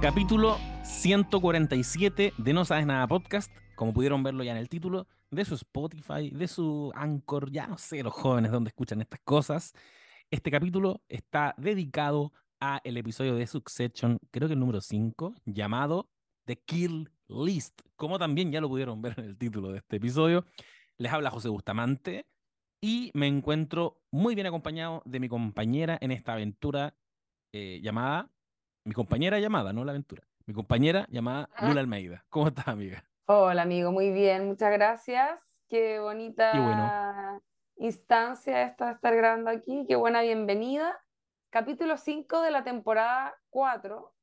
Capítulo 147 de No Sabes Nada Podcast, como pudieron verlo ya en el título, de su Spotify, de su Anchor, ya no sé los jóvenes dónde escuchan estas cosas. Este capítulo está dedicado a el episodio de Succession, creo que el número 5, llamado The Kill List, como también ya lo pudieron ver en el título de este episodio. Les habla José Bustamante y me encuentro muy bien acompañado de mi compañera en esta aventura eh, llamada, mi compañera llamada, no la aventura, mi compañera llamada Lula Almeida. ¿Cómo estás, amiga? Hola, amigo, muy bien, muchas gracias. Qué bonita Qué bueno. instancia esta de estar grabando aquí, qué buena bienvenida. Capítulo 5 de la temporada 4,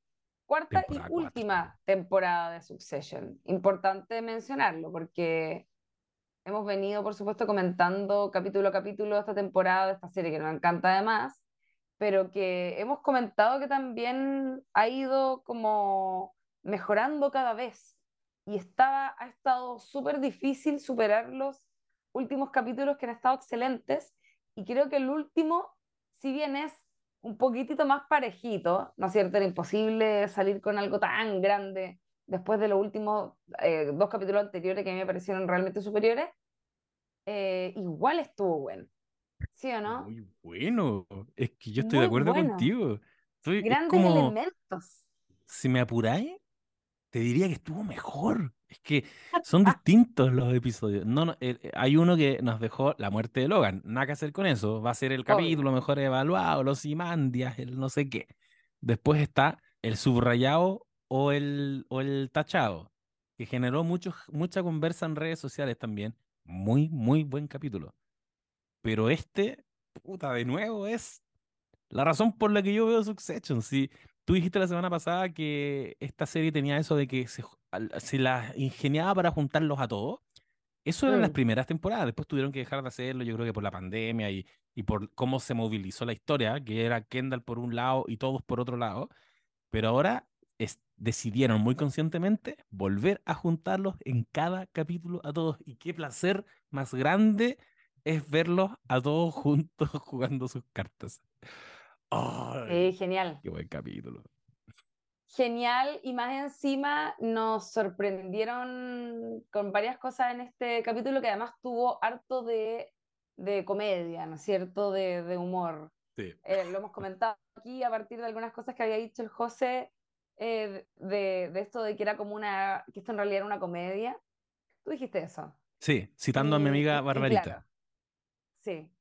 cuarta y cuatro. última temporada de Succession. Importante mencionarlo porque hemos venido, por supuesto, comentando capítulo a capítulo esta temporada, de esta serie que nos encanta además, pero que hemos comentado que también ha ido como mejorando cada vez y estaba, ha estado súper difícil superar los últimos capítulos que han estado excelentes y creo que el último, si bien es un poquitito más parejito, ¿no es cierto? Era imposible salir con algo tan grande después de los últimos eh, dos capítulos anteriores que a mí me parecieron realmente superiores, eh, igual estuvo bueno. ¿Sí o no? Muy bueno. Es que yo estoy de acuerdo bueno. contigo. Estoy, Grandes como, elementos. si me apuráis, te diría que estuvo mejor. Es que son distintos los episodios. No, no, eh, eh, hay uno que nos dejó la muerte de Logan. Nada que hacer con eso. Va a ser el Obvio. capítulo mejor evaluado, los Imandias, el no sé qué. Después está el subrayado o el, o el tachado, que generó mucho, mucha conversa en redes sociales también. Muy, muy buen capítulo. Pero este, puta, de nuevo, es la razón por la que yo veo Succession. Si tú dijiste la semana pasada que esta serie tenía eso de que se, se la ingeniaba para juntarlos a todos. Eso eran las Mm. primeras temporadas. Después tuvieron que dejar de hacerlo, yo creo que por la pandemia y, y por cómo se movilizó la historia, que era Kendall por un lado y todos por otro lado. Pero ahora es- decidieron muy conscientemente volver a juntarlos en cada capítulo a todos. Y qué placer más grande es verlos a todos juntos jugando sus cartas. ¡Ay! Sí, genial. Qué buen capítulo. Genial, y más encima nos sorprendieron con varias cosas en este capítulo que además tuvo harto de, de comedia, ¿no es cierto? De, de humor. Sí. Eh, lo hemos comentado aquí a partir de algunas cosas que había dicho el José eh, de, de esto de que era como una, que esto en realidad era una comedia. Tú dijiste eso. Sí, citando a mi amiga Barbarita. claro, sí.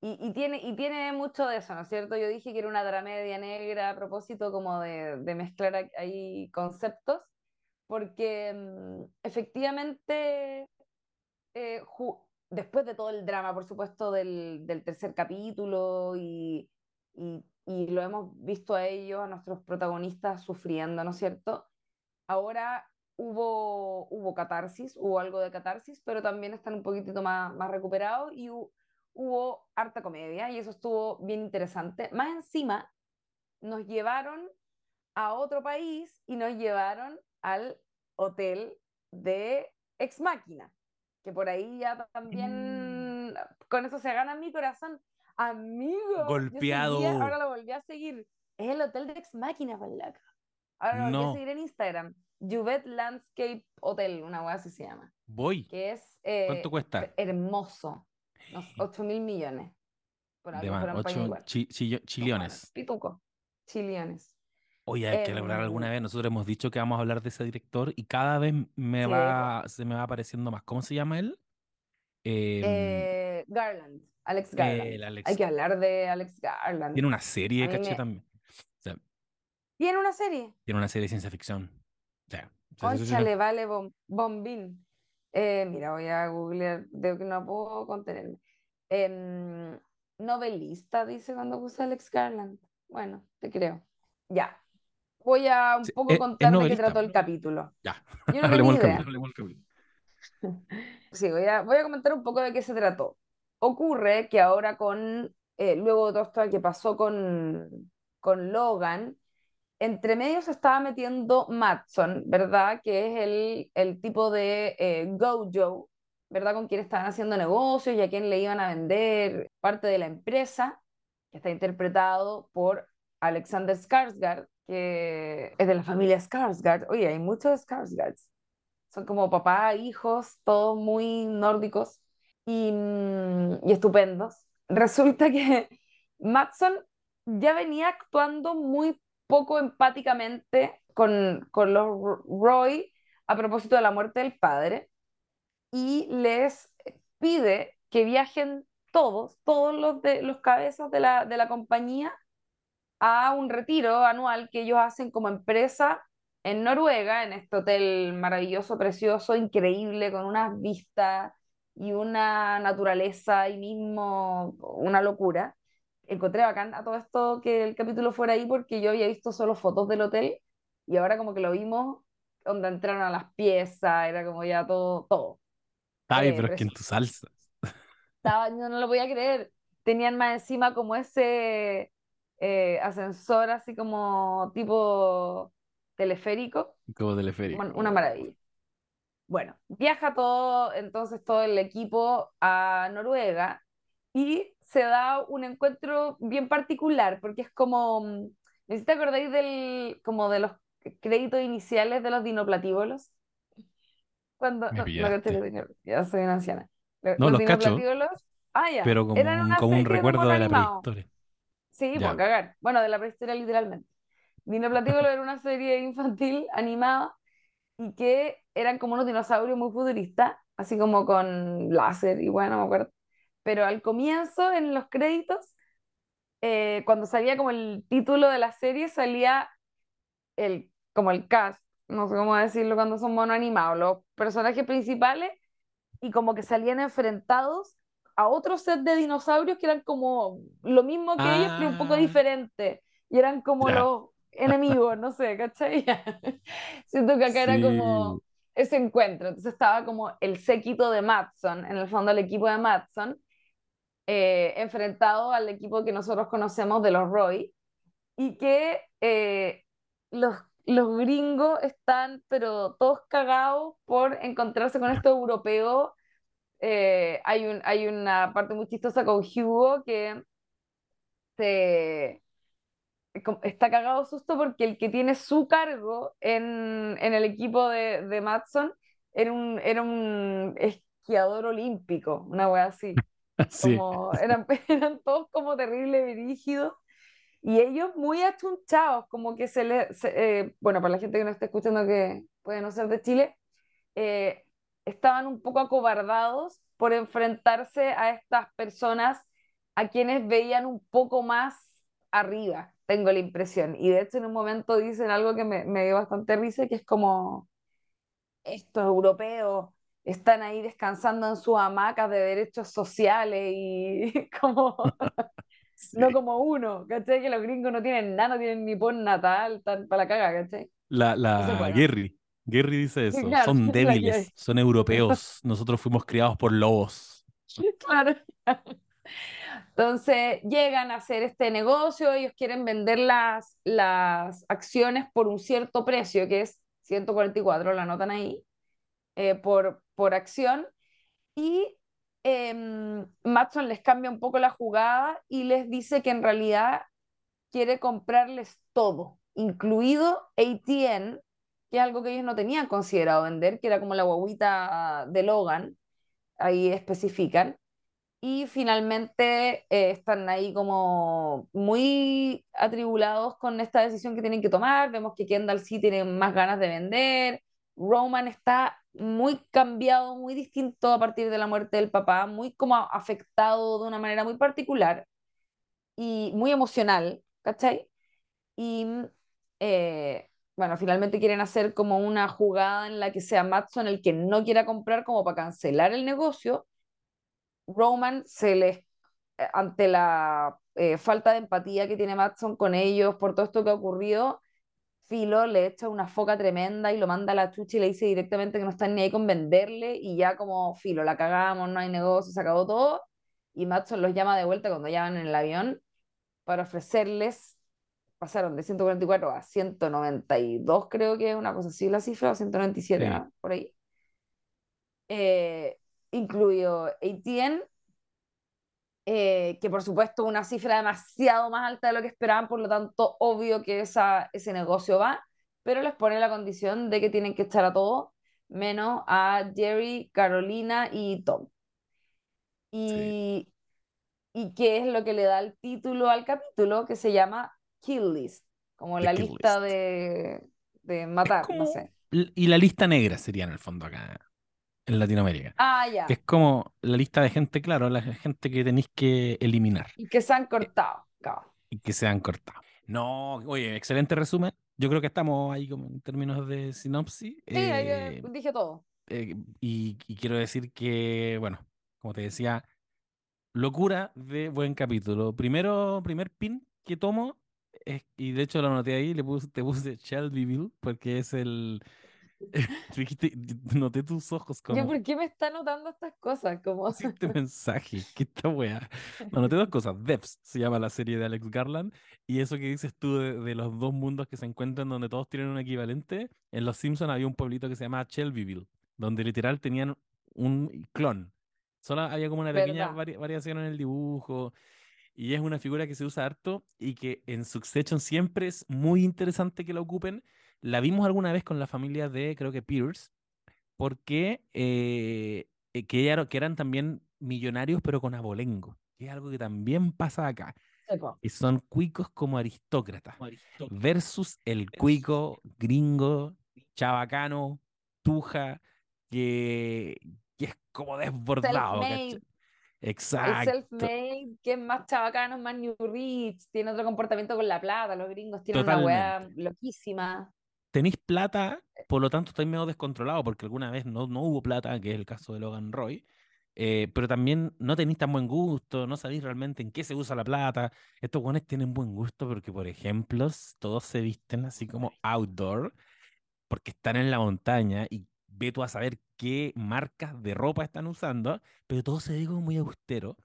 Y, y tiene, y tiene mucho de eso, ¿no es cierto? Yo dije que era una dramedia negra a propósito como de, de mezclar ahí conceptos, porque mm, efectivamente, eh, después de todo el drama, por supuesto, del, del tercer capítulo y, y, y lo hemos visto a ellos, a nuestros protagonistas sufriendo, ¿no es cierto? Ahora hubo, hubo catarsis, hubo algo de catarsis, pero también están un poquitito más, más recuperados y hubo harta comedia y eso estuvo bien interesante. Más encima, nos llevaron a otro país y nos llevaron al hotel de Ex Máquina, que por ahí ya también, con eso se gana mi corazón. Amigo, Golpeado. seguía- ahora lo volví a seguir. Es el hotel de Ex Máquina, por loco. Ahora lo volví a No. seguir en Instagram. Juvet Landscape Hotel, una wea así se llama. Voy. Que es eh, ¿Cuánto cuesta? hermoso. No sé, 8 mil millones. Por De algo más, fuera un país ocho igual. chi- chillo- chillones. Pituco. Chiliones. Oye, hay que hablar Em, alguna vez. Nosotros hemos dicho que vamos a hablar de ese director y cada vez me Sí, va, se me va apareciendo más. ¿Cómo se llama él? Em, Eh, Garland. Alex Garland. Alex. Hay que hablar de Alex Garland. Tiene una serie, caché me- también. O sea, ¿Tiene una serie? tiene una serie de ciencia ficción. O sea, Conchale, vale, bom- bombín. Eh, mira, voy a googlear, de que no puedo contenerme. Em, novelista, dice cuando puse Alex Garland. Bueno, te creo. Ya. Voy a un Sí, poco es- es contar de qué trató el capítulo. Ya, Yo no del idea. capítulo, capítulo. Sí, voy a, voy a comentar un poco de qué se trató. Ocurre que ahora con, eh, luego de todo esto que pasó con, con Logan, entre medio se estaba metiendo Matson, ¿verdad? Que es el, el tipo de eh, Gojo, ¿verdad? Con quien estaban haciendo negocios y a quien le iban a vender parte de la empresa, que está interpretado por Alexander Skarsgård, que es de la familia Skarsgård. Oye, hay muchos Skarsgårds. Son como papá, hijos, todos muy nórdicos y, mm, y estupendos. Resulta que Matson ya venía actuando muy poco empáticamente con, con los Roy a propósito de la muerte del padre y les pide que viajen todos, todos los, de, los cabezas de la, de la compañía a un retiro anual que ellos hacen como empresa en Noruega, en este hotel maravilloso, precioso, increíble, con unas vistas y una naturaleza y mismo una locura. Encontré bacán a todo esto que el capítulo fuera ahí porque yo había visto solo fotos del hotel y ahora como que lo vimos donde entraron a las piezas, era como ya todo, todo. Ay, eh, pero es que en tu salsa. Estaba, no, no lo podía creer. Tenían más encima como ese eh, ascensor así como tipo teleférico. Como teleférico. una maravilla. Bueno, viaja todo, entonces todo el equipo a Noruega y se da un encuentro bien particular porque es como, mm, ¿necesita acordáis del, como de los créditos iniciales de los dinoplatívolos? Cuando, no, ya soy una anciana. No, los, dinoplatívolos, ah, ya, pero como, un, como un recuerdo de la prehistoria. Sí, por cagar. Bueno, de la prehistoria literalmente. Dinoplatívolos era una serie infantil animada y que eran como unos dinosaurios muy futuristas, así como con láser y bueno, no me acuerdo. Pero al comienzo, en los créditos, eh, cuando salía como el título de la serie, salía el, como el cast, no sé cómo decirlo cuando son mono animados, los personajes principales y como que salían enfrentados a otro set de dinosaurios que eran como lo mismo que ellos, pero un poco ah. diferente. Y eran como los enemigos, no sé, ¿cachai? Siento que acá era como ese encuentro. Entonces estaba como el séquito de Matson, en el fondo el equipo de Matson, eh, enfrentado al equipo que nosotros conocemos de los Roy, y que eh, los, los gringos están, pero todos cagados por encontrarse con estos europeos eh, hay, un, hay una parte muy chistosa con Hugo que se, está cagado susto porque el que tiene su cargo en, en el equipo de, de Matson era un, era un esquiador olímpico, una wea así. Como, eran, eran todos como terrible rígidos y ellos muy achunchados, como que se les, eh, bueno, para la gente que no está escuchando que puede no ser de Chile, eh, estaban un poco acobardados por enfrentarse a estas personas a quienes veían un poco más arriba, tengo la impresión. Y de hecho en un momento dicen algo que me, me dio bastante risa, que es como, estos europeos están ahí descansando en sus hamacas de derechos sociales y como... No como uno, ¿cachai? Que los gringos no tienen nada, no tienen ni pon natal, tan para la caga, ¿cachai? La, la Gary, Gary dice eso, son débiles, son europeos, nosotros fuimos criados por lobos. Claro. Entonces llegan a hacer este negocio, ellos quieren vender las, las acciones por un cierto precio, que es 144, la anotan ahí, eh, por, por acción, y eh, Matson les cambia un poco la jugada y les dice que en realidad quiere comprarles todo, incluido ATN, que es algo que ellos no tenían considerado vender, que era como la guaguita de Logan, ahí especifican. Y finalmente eh, están ahí como muy atribulados con esta decisión que tienen que tomar. Vemos que Kendall sí tiene más ganas de vender. Roman está muy cambiado, muy distinto a partir de la muerte del papá, muy como afectado de una manera muy particular y muy emocional, ¿cachai? Y eh, bueno, finalmente quieren hacer como una jugada en la que sea Matson el que no quiera comprar como para cancelar el negocio. Roman se les, eh, ante la eh, falta de empatía que tiene Matson con ellos por todo esto que ha ocurrido, Filo le echa una foca tremenda y lo manda a la chucha y le dice directamente que no están ni ahí con venderle y ya como Filo, la cagamos, no hay negocio, se acabó todo. Y Matson los llama de vuelta cuando ya van en el avión para ofrecerles pasaron de 144 a 192, creo que es una cosa así la cifra, 197, por ahí. Eh, incluido ATN, eh, que por supuesto una cifra demasiado más alta de lo que esperaban, por lo tanto, obvio que esa, ese negocio va, pero les pone la condición de que tienen que echar a todos, menos a Jerry, Carolina y Tom. Y, y qué es lo que le da el título al capítulo, que se llama Kill List, como la lista de, de matar, no sé. Y la lista negra sería en el fondo acá en Latinoamérica. Ah, ya. Que es como la lista de gente, claro, la gente que tenéis que eliminar. Y que se han cortado, Y que se han cortado. No, oye, excelente resumen. Yo creo que estamos ahí como en términos de sinopsis. Sí, eh, dije todo. Eh, y, quiero decir que, bueno, como te decía, locura de buen capítulo. Primero, primer pin que tomo, es, y de hecho lo anoté ahí, le puse, te puse Shelbyville, porque es el, noté tus ojos como. ¿Por qué me está notando estas cosas? Como... Este mensaje, ¿qué esta weá? No, noté dos cosas. Devs se llama la serie de Alex Garland. Y eso que dices tú de, los dos mundos que se encuentran donde todos tienen un equivalente. En Los Simpsons había un pueblito que se llama Shelbyville, donde literal tenían un clon. Solo había como una pequeña variación en el dibujo. Y es una figura que se usa harto y que en Succession siempre es muy interesante que la ocupen la vimos alguna vez con la familia de, creo que Pierce, porque eh, eh, que, que, eran también millonarios, pero con abolengo, que es algo que también pasa acá. Y son cuicos como aristócratas, versus el cuico gringo, chabacano, tuja, que, que es como desbordado. Exacto. El self-made, que es más chabacano, más new rich, tiene otro comportamiento con la plata, los gringos tienen una weá loquísima tenéis plata, por lo tanto estáis medio descontrolado, porque alguna vez no, no hubo plata, que es el caso de Logan Roy, eh, pero también no tenéis tan buen gusto, no sabéis realmente en qué se usa la plata. Estos guanes tienen buen gusto porque, por ejemplo, todos se visten así como outdoor, porque están en la montaña y ve tú a saber qué marcas de ropa están usando, pero todo se ve como muy austero.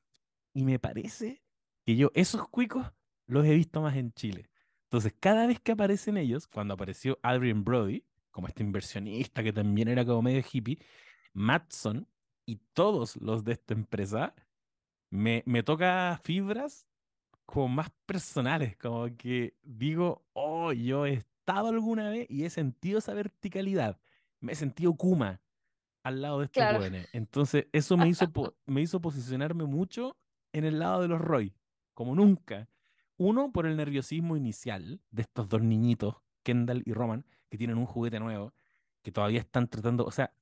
Y me parece que yo esos cuicos los he visto más en Chile. Entonces, cada vez que aparecen ellos, cuando apareció Adrian Brody, como este inversionista que también era como medio hippie, Matson y todos los de esta empresa, me, me toca fibras como más personales, como que digo, oh, yo he estado alguna vez y he sentido esa verticalidad, me he sentido Kuma al lado de estos jóvenes. Entonces, eso me hizo, me hizo posicionarme mucho en el lado de los Roy, como nunca. Uno, por el nerviosismo inicial de estos dos niñitos, Kendall y Roman, que tienen un juguete nuevo, que todavía están tratando, o sea,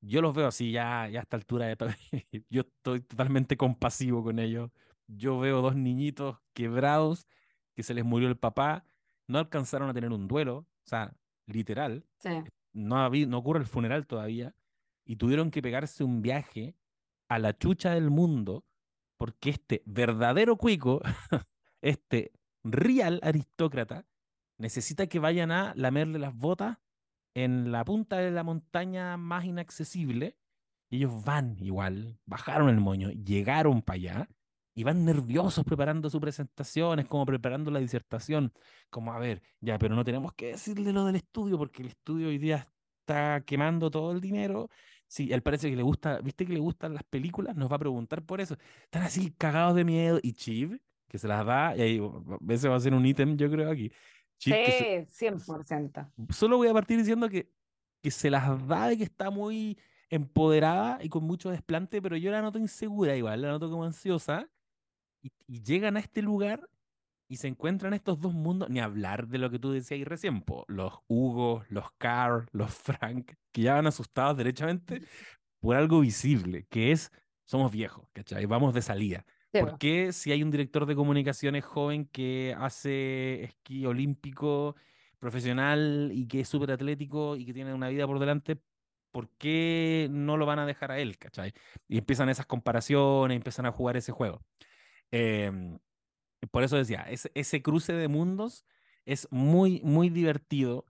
yo los veo así ya, ya a esta altura, de, yo estoy totalmente compasivo con ellos. Yo veo dos niñitos quebrados, que se les murió el papá, no alcanzaron a tener un duelo, o sea, literal. No, no ocurre el funeral todavía, y tuvieron que pegarse un viaje a la chucha del mundo, porque este verdadero cuico este real aristócrata necesita que vayan a lamerle las botas en la punta de la montaña más inaccesible. Ellos van igual, bajaron el moño, llegaron para allá y van nerviosos preparando sus presentaciones, como preparando la disertación, como a ver, ya, pero no tenemos que decirle lo del estudio porque el estudio hoy día está quemando todo el dinero. Sí, él parece que le gusta, viste que le gustan las películas, nos va a preguntar por eso. Están así cagados de miedo y Chiv que se las da, y ahí ese va a ser un ítem, yo creo, aquí. sí, 100%. Solo voy a partir diciendo que, que se las da de que está muy empoderada y con mucho desplante, pero yo la noto insegura igual, la noto como ansiosa, y, llegan a este lugar y se encuentran estos dos mundos, ni hablar de lo que tú decías recién, los Hugo, los Carl, los Frank, que ya van asustados derechamente por algo visible, que es, somos viejos, ¿cachai? Vamos de salida. ¿Por qué si hay un director de comunicaciones joven que hace esquí olímpico profesional y que es súper atlético y que tiene una vida por delante, ¿por qué no lo van a dejar a él? ¿cachai? Y empiezan esas comparaciones, empiezan a jugar ese juego. Em, por eso decía, ese, ese cruce de mundos es muy, muy divertido.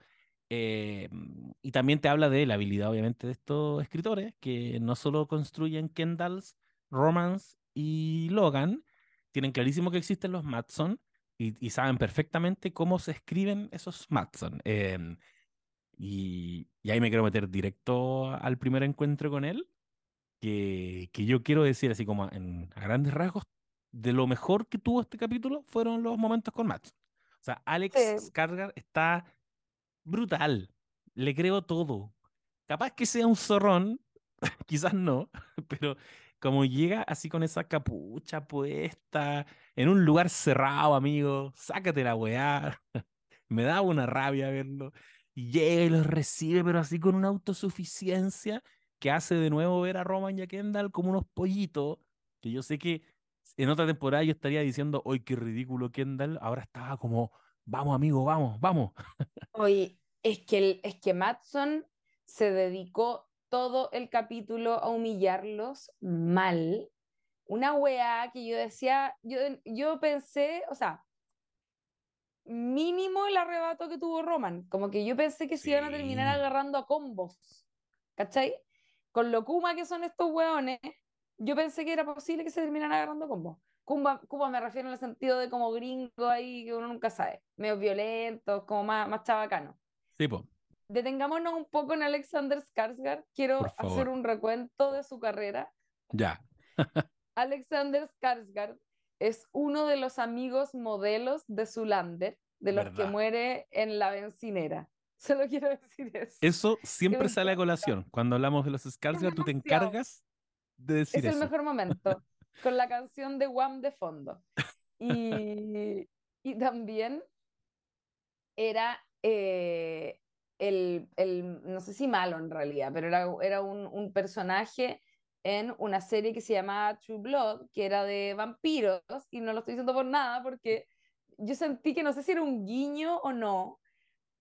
Em, y también te habla de la habilidad, obviamente, de estos escritores que no solo construyen Kendalls, Romance y Logan tienen clarísimo que existen los Matson y, saben perfectamente cómo se escriben esos Matson. Em, y, ahí me quiero meter directo al primer encuentro con él, que, que yo quiero decir así como en, a grandes rasgos, de lo mejor que tuvo este capítulo fueron los momentos con Matt. O sea, Alex Sí. Está brutal. Le creo todo. Capaz que sea un zorrón, quizás no, pero como llega así con esa capucha puesta, en un lugar cerrado, amigo, sácate la weá. Me da una rabia verlo. Llega y los recibe, pero así con una autosuficiencia que hace de nuevo ver a Roman y a Kendall como unos pollitos, que yo sé que en otra temporada yo estaría diciendo, ¡ay, qué ridículo Kendall! Ahora estaba como, vamos amigo, vamos, vamos. Oye, es que, es que Matson se dedicó todo el capítulo a humillarlos mal. Una weá que yo decía, yo, yo pensé, o sea, mínimo el arrebato que tuvo Roman, como que yo pensé que se iban a terminar Sí. agarrando a combos, ¿cachai? Con lo Kuma que son estos weones, yo pensé que era posible que se terminaran agarrando a combos. Kuma, Kuma me refiero en el sentido de como gringo ahí que uno nunca sabe, medio violentos, como más, más chabacano. Sí, po, Detengámonos un poco en Alexander Skarsgård. Quiero hacer un recuento de su carrera. Ya. Alexander Skarsgård es uno de los amigos modelos de Zulander, de los que Verdad. muere en la bencinera. Solo quiero decir eso. Eso siempre sale a colación. Cuando hablamos de los Skarsgård, tú te encargas de decir es el eso. mejor momento, con la canción de Wham de fondo. Y, y también era eh, el, el, no sé si malo en realidad, pero era, era un, un personaje en una serie que se llamaba True Blood, que era de vampiros, y no lo estoy diciendo por nada, porque yo sentí que no sé si era un guiño o no,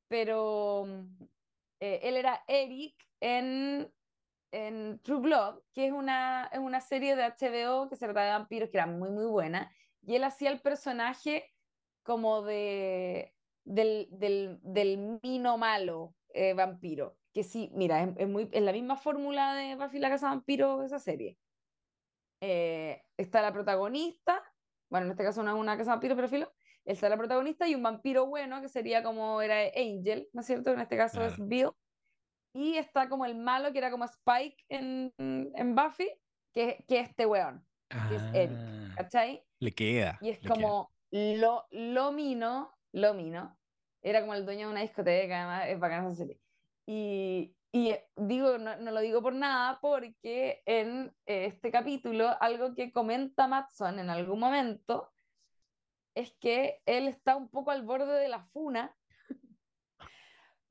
pero mm, eh, él era Eric en, en True Blood, que es una, es una serie de HBO que se trata de vampiros, que era muy, muy buena, y él hacía el personaje como de del, del, del mino malo eh, vampiro. Que sí, mira, es, es muy, es la misma fórmula de Buffy la Casa Vampiro, esa serie. Eh, está la protagonista, bueno, en este caso no es una casa vampiro, pero filo, está la protagonista y un vampiro bueno, que sería como era Angel, ¿no es cierto? En este caso es. Bill. Y está como el malo, que era como Spike en, en Buffy, que, que es este weón, que es Eric, Ah, ¿cachai? le queda. Y es queda. como lo, lo mino, lo mino. Era como el dueño de una discoteca, además es bacana esa serie. Y, y digo, no, no lo digo por nada, porque en eh, este capítulo, algo que comenta Matson en algún momento es que él está un poco al borde de la funa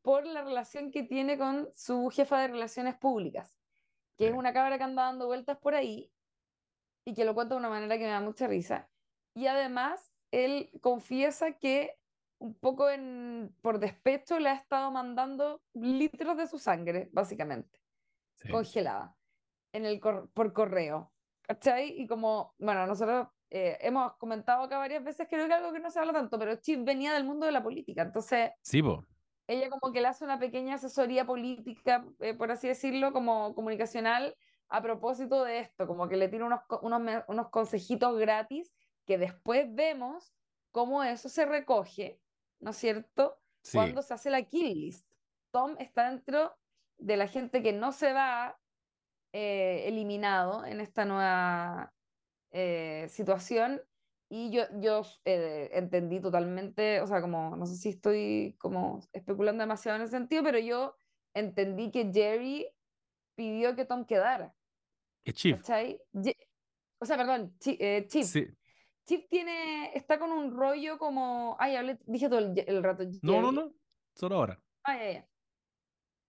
por la relación que tiene con su jefa de relaciones públicas, que es una cabra que anda dando vueltas por ahí y que lo cuenta de una manera que me da mucha risa. Y además, él confiesa que un poco en, por despecho le ha estado mandando litros de su sangre, básicamente, Sí. congelada, en el cor- por correo. ¿Cachai? Y como, bueno, nosotros eh, hemos comentado acá varias veces, creo que algo que no se habla tanto, pero Chip venía del mundo de la política, entonces Sí, ella como que le hace una pequeña asesoría política, eh, por así decirlo, como comunicacional, a propósito de esto, como que le tira unos, unos, unos consejitos gratis que después vemos cómo eso se recoge, ¿no es cierto? Sí. Cuando se hace la kill list. Tom está dentro de la gente que no se va eh, eliminado en esta nueva eh, situación y yo, yo eh, entendí totalmente, o sea, como, no sé si estoy como especulando demasiado en ese sentido, pero yo entendí que Jerry pidió que Tom quedara. Ye- o sea, perdón, Chi- Chip. Sí. Chip tiene, está con un rollo como, ay, hablé, dije todo el, el rato No, no, no. Solo ahora. Ah, ya, ya.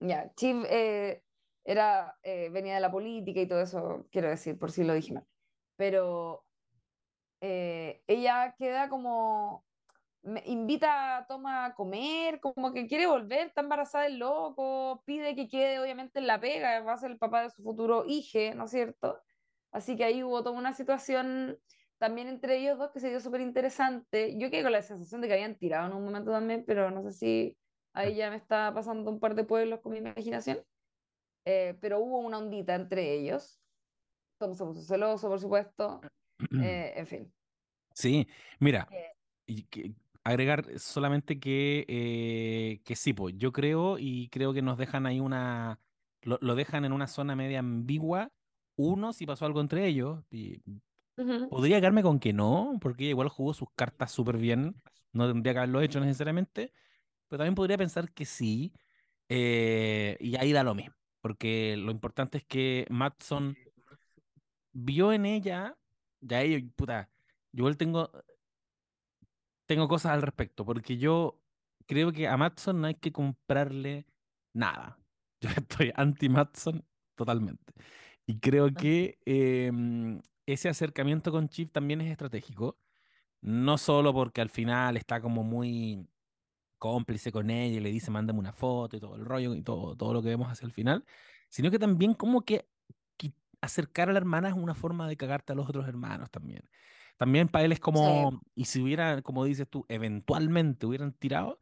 Ya, Chip eh, era, eh, venía de la política y todo eso, quiero decir, por si lo dije mal. Pero eh, ella queda como, me invita a Toma a comer, como que quiere volver, está embarazada del loco, pide que quede obviamente en la pega, va a ser el papá de su futuro hijo, ¿no es cierto? Así que ahí hubo toda una situación también entre ellos dos que se dio súper interesante. Yo quedé con la sensación de que habían tirado en un momento también, pero no sé si ahí ya me está pasando un par de pueblos con mi imaginación. Eh, pero hubo una ondita entre ellos. Tom se puso celoso, por supuesto. Eh, en fin. Sí, mira, Eh, y que- agregar solamente que, eh, que sí, pues yo creo y creo que nos dejan ahí una, lo, lo dejan en una zona media ambigua. Uno, si pasó algo entre ellos, y Podría quedarme con que no, porque igual jugó sus cartas súper bien. No tendría que haberlo hecho necesariamente. Pero también podría pensar que sí. eh, y ahí da lo mismo. Porque lo importante es que Matson vio en ella. Ya ella, puta. Yo igual tengo, tengo cosas al respecto. Porque yo creo que a Matson no hay que comprarle nada. Yo estoy anti-Matson totalmente. Y creo que em, ese acercamiento con Chip también es estratégico. No solo porque al final está como muy cómplice con ella y le dice, mándame una foto y todo el rollo y todo, todo lo que vemos hacia el final, sino que también como que, que acercar a la hermana es una forma de cagarte a los otros hermanos también. También para él es Sí. como, y si hubiera, como dices tú, eventualmente hubieran tirado,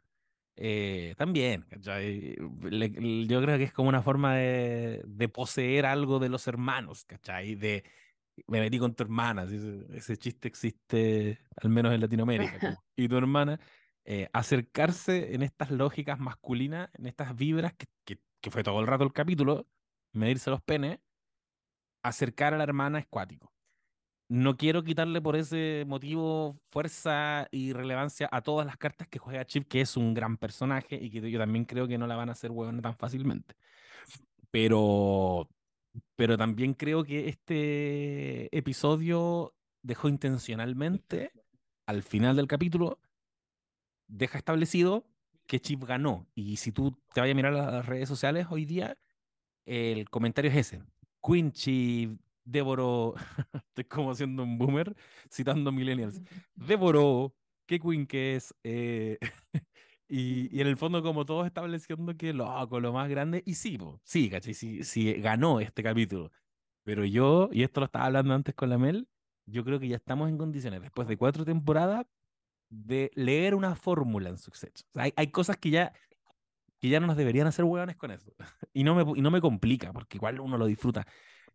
eh, también, ¿cachai? Le- le- yo creo que es como una forma de, de poseer algo de los hermanos, ¿cachai? De, me metí con tu hermana, ese, ese chiste existe al menos en Latinoamérica, como, y tu hermana, eh, acercarse en estas lógicas masculinas, en estas vibras, que, que, que fue todo el rato el capítulo, medirse los penes, acercar a la hermana es cuático. No quiero quitarle por ese motivo fuerza y relevancia a todas las cartas que juega Chip, que es un gran personaje y que yo también creo que no la van a hacer huevona tan fácilmente. Pero, pero también creo que este episodio dejó intencionalmente, al final del capítulo, deja establecido que Chip ganó. Y si tú te vayas a mirar las redes sociales hoy día, el comentario es ese. Quincy devoró, estoy como siendo un boomer citando millennials, devoró, qué Queen que es, eh, y, y en el fondo como todos estableciendo que loco, lo más grande, y sí, po, sí, ¿cachai? Sí, sí, ganó este capítulo, pero yo, y esto lo estaba hablando antes con la Mel, yo creo que ya estamos en condiciones, después de cuatro temporadas, de leer una fórmula en Succession. Sea, hay, hay cosas que ya que ya no nos deberían hacer hueones con eso. Y no me, y no me complica, porque igual uno lo disfruta.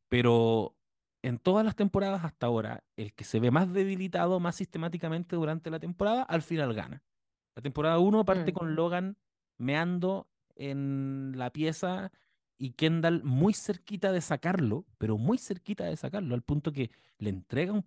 Pero en todas las temporadas hasta ahora, el que se ve más debilitado más sistemáticamente durante la temporada, al final gana. La temporada uno parte Mm, con Logan meando en la pieza y Kendall muy cerquita de sacarlo, pero muy cerquita de sacarlo, al punto que le entrega un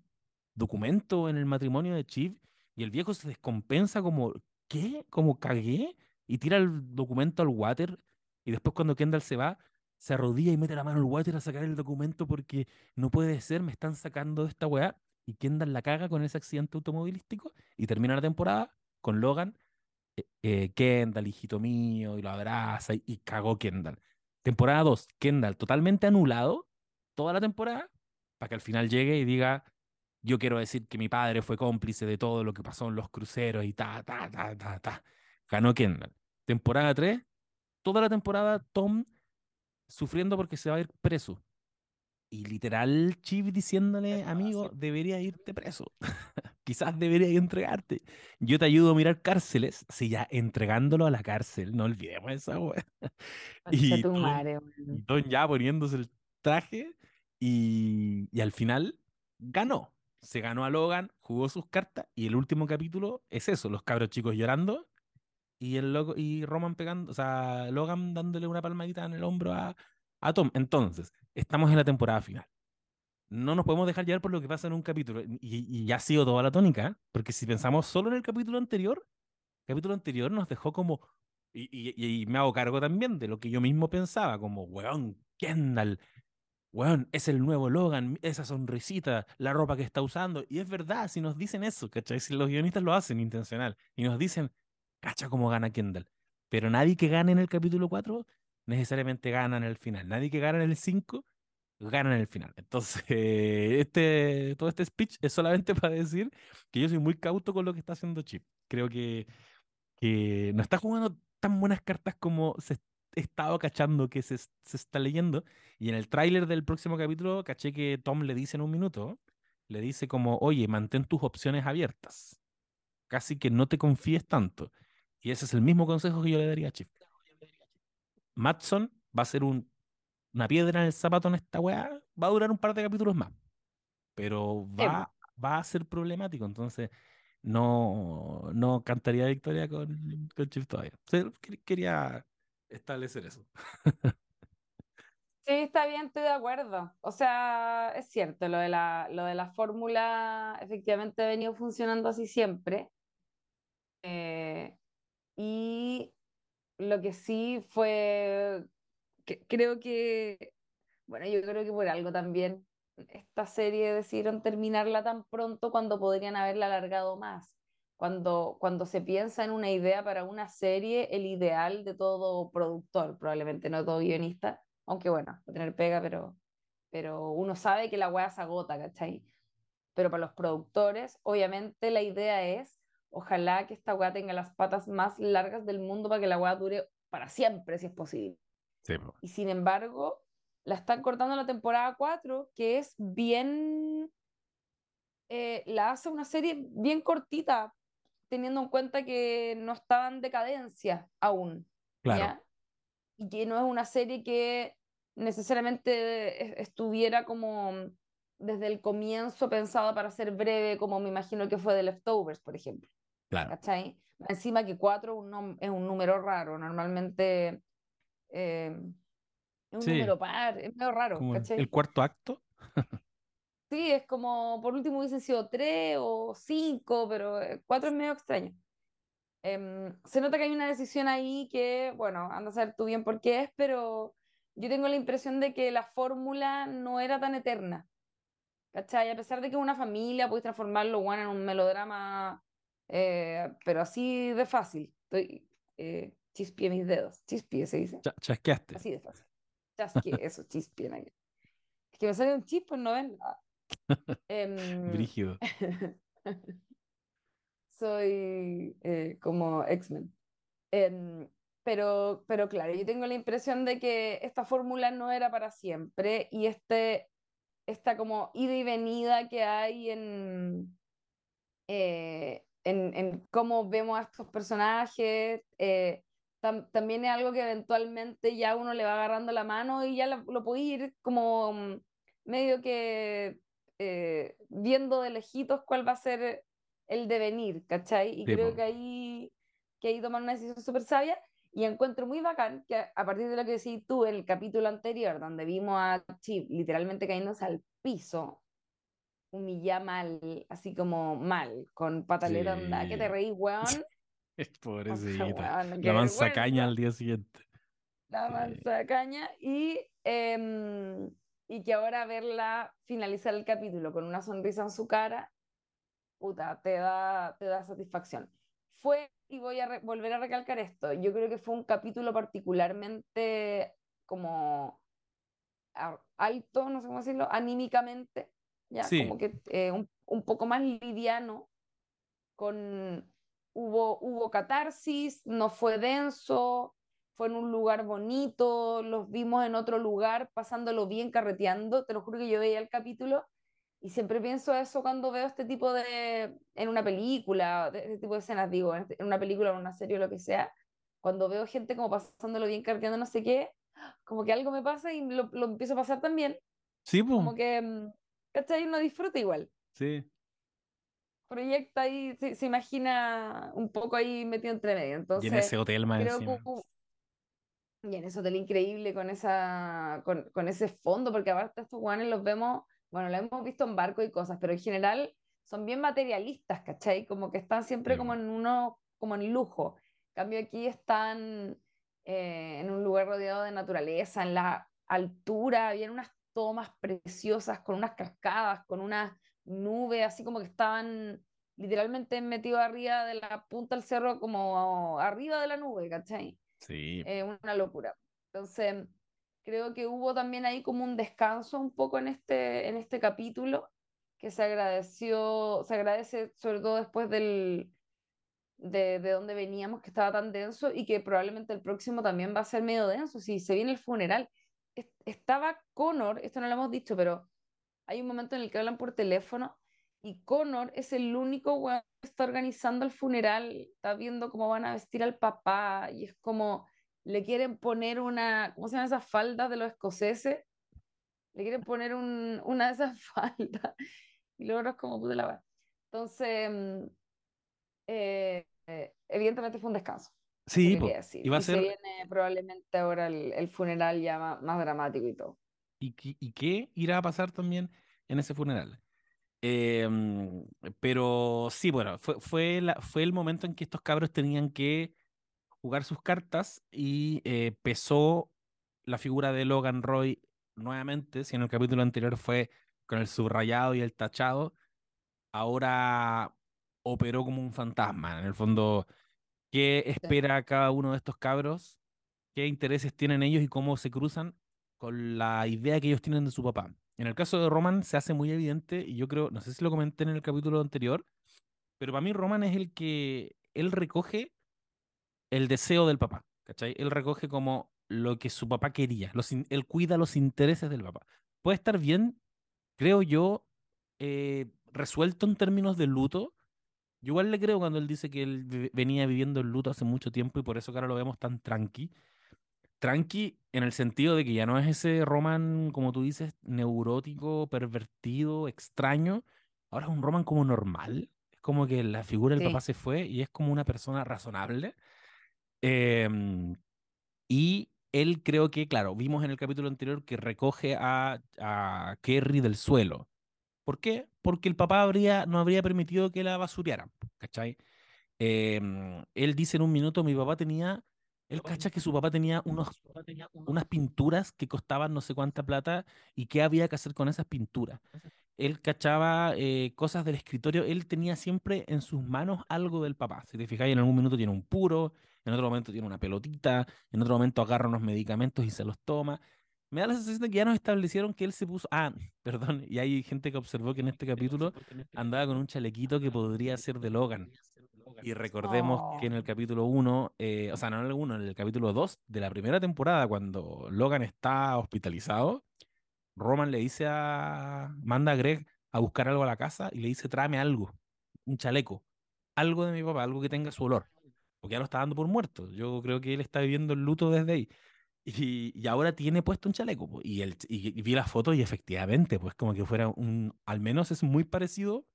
documento en el matrimonio de Chief y el viejo se descompensa como, ¿qué? ¿Como cagué? Y tira el documento al water y después cuando Kendall se va, se arrodilla y mete la mano al water a sacar el documento porque no puede ser, me están sacando de esta weá. Y Kendall la caga con ese accidente automovilístico y termina la temporada con Logan, eh, eh, Kendall, hijito mío, y lo abraza y, y cagó Kendall. Temporada 2 Kendall totalmente anulado toda la temporada para que al final llegue y diga, yo quiero decir que mi padre fue cómplice de todo lo que pasó en los cruceros y ta, ta, ta, ta, ta. Ganó Kendall. Temporada 3 toda la temporada Tom sufriendo porque se va a ir preso. Y literal Chip diciéndole, amigo, debería irte preso. Quizás debería entregarte. Yo te ayudo a mirar cárceles. Sí, ya entregándolo a la cárcel, no olvidemos esa wea. Y tu Tom, madre, y. Tom ya poniéndose el traje y, y al final ganó. Se ganó a Logan, jugó sus cartas y el último capítulo es eso, los cabros chicos llorando y el loco y Roman pegando, o sea, Logan dándole una palmadita en el hombro a, a Tom. Entonces, estamos en la temporada final. No nos podemos dejar llevar por lo que pasa en un capítulo y, y ya ha sido toda la tónica, ¿eh? porque si pensamos solo en el capítulo anterior, el capítulo anterior nos dejó como, y, y- y me hago cargo también de lo que yo mismo pensaba, como, weón, Kendall, weón, es el nuevo Logan, esa sonrisita, la ropa que está usando. Y es verdad, si nos dicen eso, ¿cachai? Si los guionistas lo hacen intencional y nos dicen, cacha cómo gana Kendall. Pero nadie que gane en el capítulo 4 necesariamente gana en el final. Nadie que gana en el 5 gana en el final. Entonces, este, todo este speech es solamente para decir que yo soy muy cauto con lo que está haciendo Chip. Creo que que no está jugando tan buenas cartas como se he estado cachando que se, se está leyendo. Y en el tráiler del próximo capítulo caché que Tom le dice en un minuto, le dice como, oye, mantén tus opciones abiertas. Casi que no te confíes tanto. Y ese es el mismo consejo que yo le daría a Chief. Matson va a ser un- una piedra en el zapato en esta weá. Va a durar un par de capítulos más. Pero Sí, va, va a ser problemático. Entonces, no, no cantaría victoria con, con Chief todavía. Quer- quería establecer eso. Sí, está bien, estoy de acuerdo. O sea, es cierto, lo de la, lo de la fórmula efectivamente ha venido funcionando así siempre. Eh, y lo que sí fue, creo que, bueno, yo creo que por algo también esta serie decidieron terminarla tan pronto cuando podrían haberla alargado más. Cuando, cuando se piensa en una idea para una serie, el ideal de todo productor, probablemente no todo guionista, aunque bueno, va tener pega, pero, pero uno sabe que la weá se agota, ¿cachai? Pero para los productores, obviamente la idea es, ojalá que esta weá tenga las patas más largas del mundo para que la weá dure para siempre, si es posible. Sí, Y sin embargo, la están cortando en la temporada 4, que es bien... eh, la hace una serie bien cortita, teniendo en cuenta que no estaba en decadencia aún. claro. ¿ya? Y que no es una serie que necesariamente es- estuviera como desde el comienzo pensada para ser breve, como me imagino que fue de Leftovers, por ejemplo. Claro. ¿Cachai? Encima que cuatro un nom- es un número raro, normalmente eh, es un Sí. número par, es medio raro, Como el, ¿cachai? el cuarto acto. Sí, es como, por último hubiesen sido tres o cinco, pero eh, cuatro es medio extraño. Em, se nota que hay una decisión ahí que, bueno, anda a saber tú bien por qué es, pero yo tengo la impresión de que la fórmula no era tan eterna. ¿Cachai? A pesar de que una familia puede transformarlo bueno, en un melodrama, eh, pero así de fácil. Estoy, eh, chispié mis dedos. Chispié se dice. Cha- chasqueaste. Así de fácil. Chasquié, eso, chispié. en ahí. Es que me sale un chispo en novela. Em, Brígido. soy eh, como X-Men. Em, pero, pero claro, yo tengo la impresión de que esta fórmula no era para siempre y este, esta como ida y venida que hay en, eh, en, en cómo vemos a estos personajes, eh, tam- también es algo que eventualmente ya uno le va agarrando la mano y ya lo, lo puede ir como mm, medio que eh, viendo de lejitos cuál va a ser el devenir, ¿cachai? Y Sí, creo que ahí, que ahí toman una decisión súper sabia y encuentro muy bacán que a partir de lo que decís tú en el capítulo anterior, donde vimos a Chip literalmente cayéndose al piso, humilla mal, así como mal, con pataleta onda, que te Sí. reís, weón. Pobrecita. qué La mansa caña vergüenza. al día siguiente. la Sí. mansa de caña y, em, y que ahora verla finalizar el capítulo con una sonrisa en su cara, puta, te da, te da satisfacción. Fue, y voy a volver a recalcar esto, yo creo que fue un capítulo particularmente como alto, no sé cómo decirlo, anímicamente, ya Sí. como que eh, un, un poco más liviano, con hubo, hubo catarsis, no fue denso, fue en un lugar bonito, los vimos en otro lugar, pasándolo bien, carreteando, te lo juro que yo veía el capítulo y siempre pienso eso cuando veo este tipo de, en una película, de este tipo de escenas, digo, en, una película, en una serie o lo que sea, cuando veo gente como pasándolo bien, carreteando, no sé qué, como que algo me pasa y lo, lo empiezo a pasar también, Sí, po. como que, mm, ¿cachai? Uno disfruta igual Sí. Proyecta ahí, se, se imagina un poco ahí metido entre medio. Y en Entonces, ese hotel más que encima. hubo- y en ese hotel increíble con esa, con, con ese fondo, porque aparte estos guanes los vemos, bueno, los hemos visto en barco y cosas, pero en general son bien materialistas, ¿cachai? Como que están siempre Sí, como en uno, como en lujo. En cambio aquí están eh, en un lugar rodeado de naturaleza, en la altura, habían unas tomas preciosas, con unas cascadas, con unas nubes, así como que estaban literalmente metidos arriba de la punta del cerro, como arriba de la nube, ¿cachai? Sí. eh, una locura. Entonces, creo que hubo también ahí como un descanso un poco en este, en este capítulo, que se agradeció, se agradece sobre todo después del, de, de donde veníamos, que estaba tan denso, y que probablemente el próximo también va a ser medio denso, si se viene el funeral. Es- Estaba Connor, esto no lo hemos dicho, pero hay un momento en el que hablan por teléfono y Connor es el único weón que está organizando el funeral, está viendo cómo van a vestir al papá y es como le quieren poner una, ¿cómo se llaman esas faldas de los escoceses? Le quieren poner un, una de esas faldas y luego es como puta la weá. Entonces, mm, eh, eh, evidentemente fue un descanso. Sí, iba a Y se ser, viene probablemente ahora el, el funeral ya ma- más, dramático y todo. ¿Y, qué- y qué irá a pasar también en ese funeral? Em, pero sí, bueno, fue, fue, la- fue el momento en que estos cabros tenían que jugar sus cartas y eh, pesó la figura de Logan Roy nuevamente, si en el capítulo anterior fue con el subrayado y el tachado, ahora operó como un fantasma. En el fondo, ¿qué espera cada uno de estos cabros? ¿Qué intereses tienen ellos y cómo se cruzan con la idea que ellos tienen de su papá? En el caso de Roman se hace muy evidente, y yo creo, no sé si lo comenté en el capítulo anterior, pero para mí Roman es el que él recoge el deseo del papá, ¿cachai? Él recoge como lo que su papá quería, él cuida los intereses del papá. Puede estar bien, creo yo, eh, resuelto en términos de luto. Yo igual le creo cuando él dice que él venía viviendo el luto hace mucho tiempo y por eso que ahora lo vemos tan tranqui. Tranqui en el sentido de que ya no es ese Roman, como tú dices, neurótico, pervertido, extraño. Ahora es un Roman como normal. Es como que la figura del papá se fue y es como una persona razonable. Em, y él creo que, claro, vimos en el capítulo anterior que recoge a, a Kerry del suelo. ¿Por qué? Porque el papá habría, no habría permitido que la basurearan, ¿cachai? Em, él dice en un minuto, mi papá tenía, él cacha que su papá tenía unos, unas pinturas que costaban no sé cuánta plata y qué había que hacer con esas pinturas él cachaba eh, cosas del escritorio, él tenía siempre en sus manos algo del papá. Si te fijáis, en algún minuto tiene un puro, en otro momento tiene una pelotita, en otro momento agarra unos medicamentos y se los toma. Me da la sensación de que ya nos establecieron que él se puso. Ah, perdón, y hay gente que observó que en este capítulo andaba con un chalequito que podría ser de Logan. Y recordemos que en Oh, el capítulo uno eh, o sea, no en el 1, en el capítulo 2 de la primera temporada, cuando Logan está hospitalizado, Roman le dice a, manda a Greg a buscar algo a la casa y le dice, tráeme algo, un chaleco, algo de mi papá, algo que tenga su olor, porque ya lo está dando por muerto. Yo creo que él está viviendo el luto desde ahí. Y, y ahora tiene puesto un chaleco, y, el, y, y vi las fotos y efectivamente, pues como que fuera un, al menos es muy parecido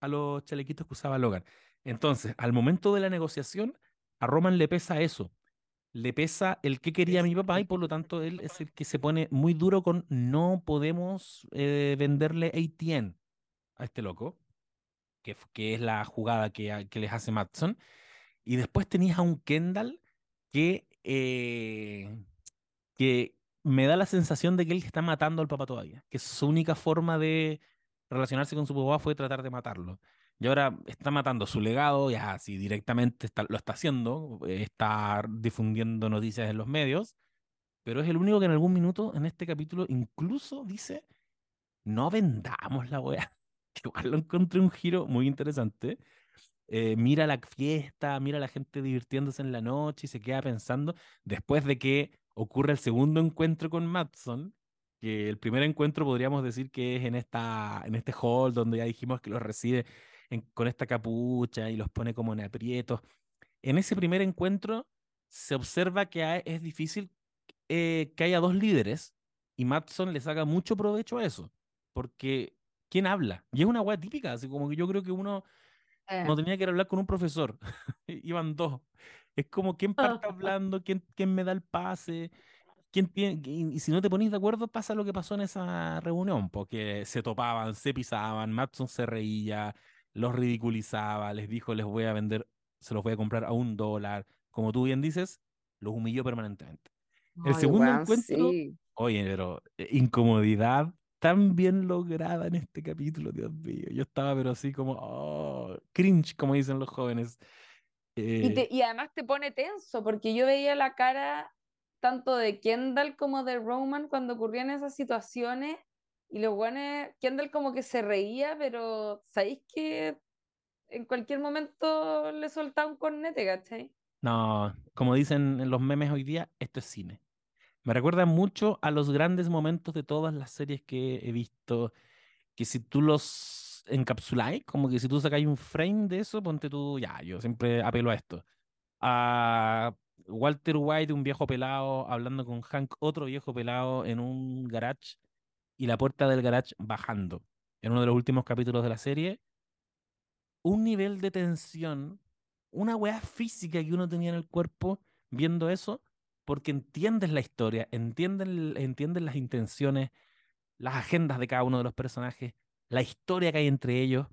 a los chalequitos que usaba Logan. Entonces, al momento de la negociación, a Roman le pesa eso, le pesa el que quería mi papá y por lo tanto él es el que se pone muy duro con no podemos eh, venderle ATN a este loco, que, es la jugada que, que les hace Matson. Y después tenías a un Kendall que, eh, que me da la sensación de que él está matando al papá todavía, que su única forma de relacionarse con su papá fue tratar de matarlo. Y ahora está matando su legado, ya así directamente lo está haciendo, eh, está difundiendo noticias en los medios, pero es el único que en algún minuto en este capítulo incluso dice, no vendamos la. Que igual lo encontré un giro muy interesante eh, mira la fiesta, mira a la gente divirtiéndose en la noche y se queda pensando, después de que ocurre el segundo encuentro con Matson, que el primer encuentro podríamos decir que es en, esta, en este hall donde ya dijimos que los recibe en- con esta capucha y los pone como en aprietos. En ese primer encuentro se observa que hay- es difícil eh, que haya dos líderes y Matson le saca mucho provecho a eso, porque ¿quién habla? Y es una weá típica, así como que yo creo que uno eh. no tenía que hablar con un profesor. Iban dos. Es como quién parte hablando, quién, quién me da el pase, quién tiene. Y, y si no te ponís de acuerdo, pasa lo que pasó en esa reunión, porque se topaban, se pisaban, Matson se reía, los ridiculizaba, les dijo, les voy a vender, se los voy a comprar a un dólar. Como tú bien dices, los humilló permanentemente. El Ay, segundo weón, encuentro, sí. oye, pero eh, incomodidad tan bien lograda en este capítulo, Dios mío. Yo estaba, pero así como, oh, cringe, como dicen los jóvenes. Y, Eh, te, y además te pone tenso, porque yo veía la cara tanto de Kendall como de Roman cuando ocurrían esas situaciones, y los guanes, Kendall como que se reía, pero ¿sabéis que en cualquier momento le soltaba un cornete, ¿cachai? no, como dicen en los memes hoy día, esto es cine. Me recuerda mucho a los grandes momentos de todas las series que he visto, que si tú los encapsuláis, como que si tú sacáis un frame de eso, ponte tú, ya, yo siempre apelo a esto. A Walter White, un viejo pelado, hablando con Hank, otro viejo pelado, en un garage y la puerta del garage bajando. En uno de los últimos capítulos de la serie, un nivel de tensión una weá física que uno tenía en el cuerpo viendo eso, porque entiendes la historia, entienden, entienden las intenciones, las agendas de cada uno de los personajes, la historia que hay entre ellos.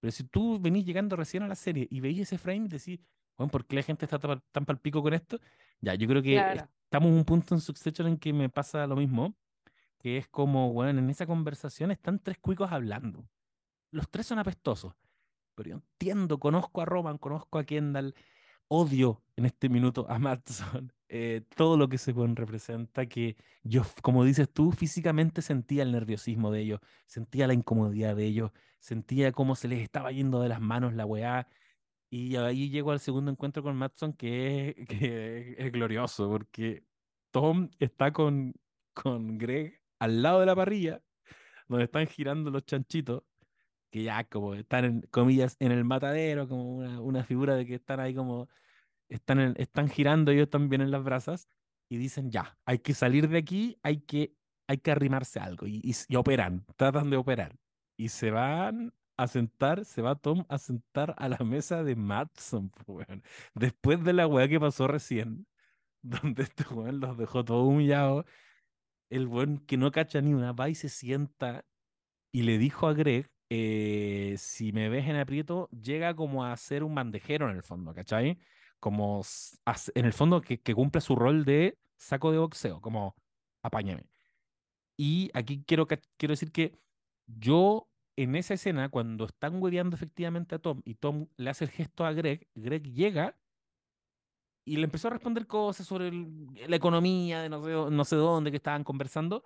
Pero si tú venís llegando recién a la serie y veis ese frame y decís, bueno, ¿por qué la gente está tan, tan palpico con esto? Ya, yo creo que Claro. estamos en un punto en Succession en que me pasa lo mismo, que es como, bueno, en esa conversación están tres cuicos hablando. Los tres son apestosos, pero yo entiendo, conozco a Roman, conozco a Kendall, odio en este minuto a Matson, eh, todo lo que se representa, que yo, como dices tú, físicamente sentía el nerviosismo de ellos, sentía la incomodidad de ellos, sentía cómo se les estaba yendo de las manos la weá, y ahí llego al segundo encuentro con Matson, que es, que es glorioso, porque Tom está con, con Greg al lado de la parrilla, donde están girando los chanchitos, que ya como están en comillas en el matadero, como una, una figura de que están ahí como están, están girando ellos también en las brasas y dicen ya, hay que salir de aquí, hay que, hay que arrimarse a algo y, y operan, tratan de operar y se van a sentar, se va Tom a sentar a la mesa de Matson. Después de la weá que pasó recién, donde este weón los dejó todos humillados, el weón que no cacha ni una va y se sienta y le dijo a Greg, eh, si me ves en aprieto, llega como a ser un bandejero en el fondo, ¿cachai? Como en el fondo que, que cumple su rol de saco de boxeo, como apáñame. Y aquí quiero, quiero decir que yo en esa escena, cuando están hueveando efectivamente a Tom y Tom le hace el gesto a Greg, Greg llega y le empezó a responder cosas sobre el- la economía de no sé, dó- no sé dónde que estaban conversando.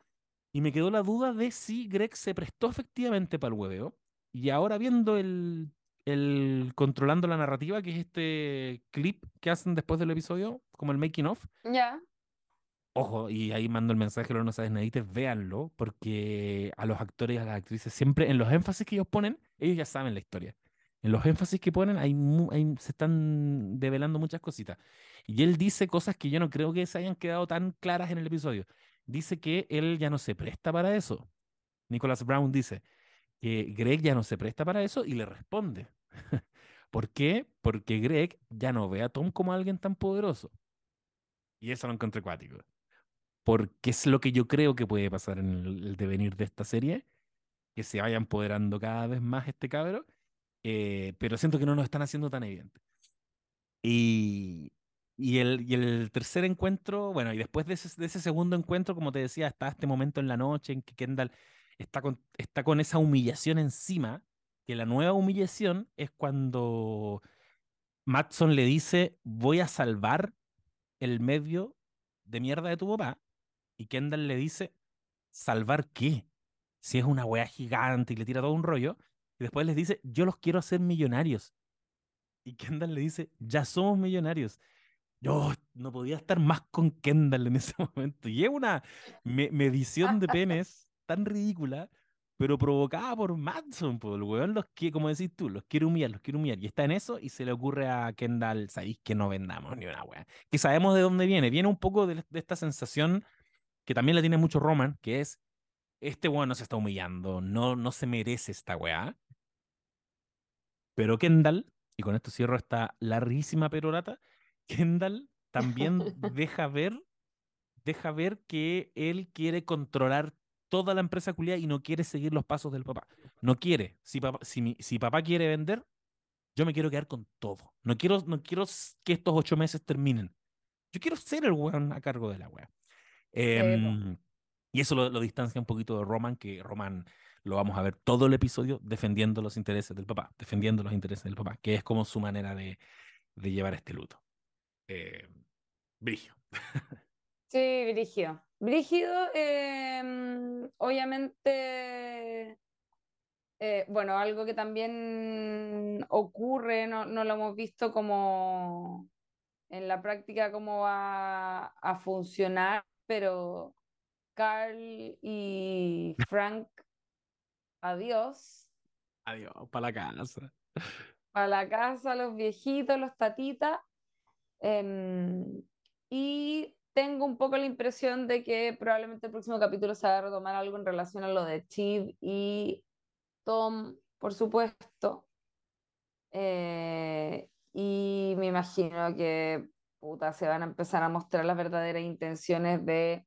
Y me quedó la duda de si Greg se prestó efectivamente para el hueveo. Y ahora viendo el, el controlando la narrativa, que es este clip que hacen después del episodio, como el making of, Ya. ojo, y ahí mando el mensaje a los no sabes nadites, véanlo, porque a los actores y a las actrices siempre, en los énfasis que ellos ponen, ellos ya saben la historia. En los énfasis que ponen, hay, se están develando muchas cositas. Y él dice cosas que yo no creo que se hayan quedado tan claras en el episodio. Dice que él ya no se presta para eso. Nicholas Brown dice que Greg ya no se presta para eso y le responde. ¿Por qué? Porque Greg ya no ve a Tom como alguien tan poderoso. Y eso lo encontré cuático. Porque es lo que yo creo que puede pasar en el, el devenir de esta serie, que se vaya empoderando cada vez más este cabro, eh, pero siento que no nos están haciendo tan evidente. Y, y, el, y el tercer encuentro, bueno, y después de ese, de ese segundo encuentro, como te decía, está este momento en la noche en que Kendall está con, está con esa humillación encima, que la nueva humillación es cuando Matson le dice, voy a salvar el medio de mierda de tu papá, y Kendall le dice, ¿salvar qué? Si es una weá gigante y le tira todo un rollo, y después les dice, yo los quiero hacer millonarios. Y Kendall le dice, ya somos millonarios. Yo no podía estar más con Kendall en ese momento. Y es una me- medición de penes tan ridícula, pero provocada por Madson, pues el weón los que, como decís tú, los quiere humillar, los quiere humillar. Y está en eso y se le ocurre a Kendall, sabéis que no vendamos ni una weá. Que sabemos de dónde viene. Viene un poco de, de esta sensación que también la tiene mucho Roman, que es, este weón no se está humillando, no, no se merece esta weá. Pero Kendall, y con esto cierro esta larguísima perorata, Kendall también deja ver, deja ver que él quiere controlar toda la empresa culiada y no quiere seguir los pasos del papá. No quiere. Si papá, si, mi- si papá quiere vender, yo me quiero quedar con todo. No quiero, no quiero que estos ocho meses terminen. Yo quiero ser el weón a cargo de la po. Em, y eso lo, lo distancia un poquito de Roman, que Roman lo vamos a ver todo el episodio defendiendo los intereses del papá, defendiendo los intereses del papá, que es como su manera de, de llevar este luto. Eh, Brigio. Sí, brígido. Brígido, em, obviamente, eh, bueno, algo que también ocurre, no, no lo hemos visto como en la práctica cómo va a funcionar, pero Carl y Frank, adiós, Adiós, para la casa. a la casa, los viejitos, los tatitas. Em, y tengo un poco la impresión de que probablemente el próximo capítulo se va a retomar algo en relación a lo de Chiv y Tom, por supuesto. Eh, y me imagino que puta, se van a empezar a mostrar las verdaderas intenciones de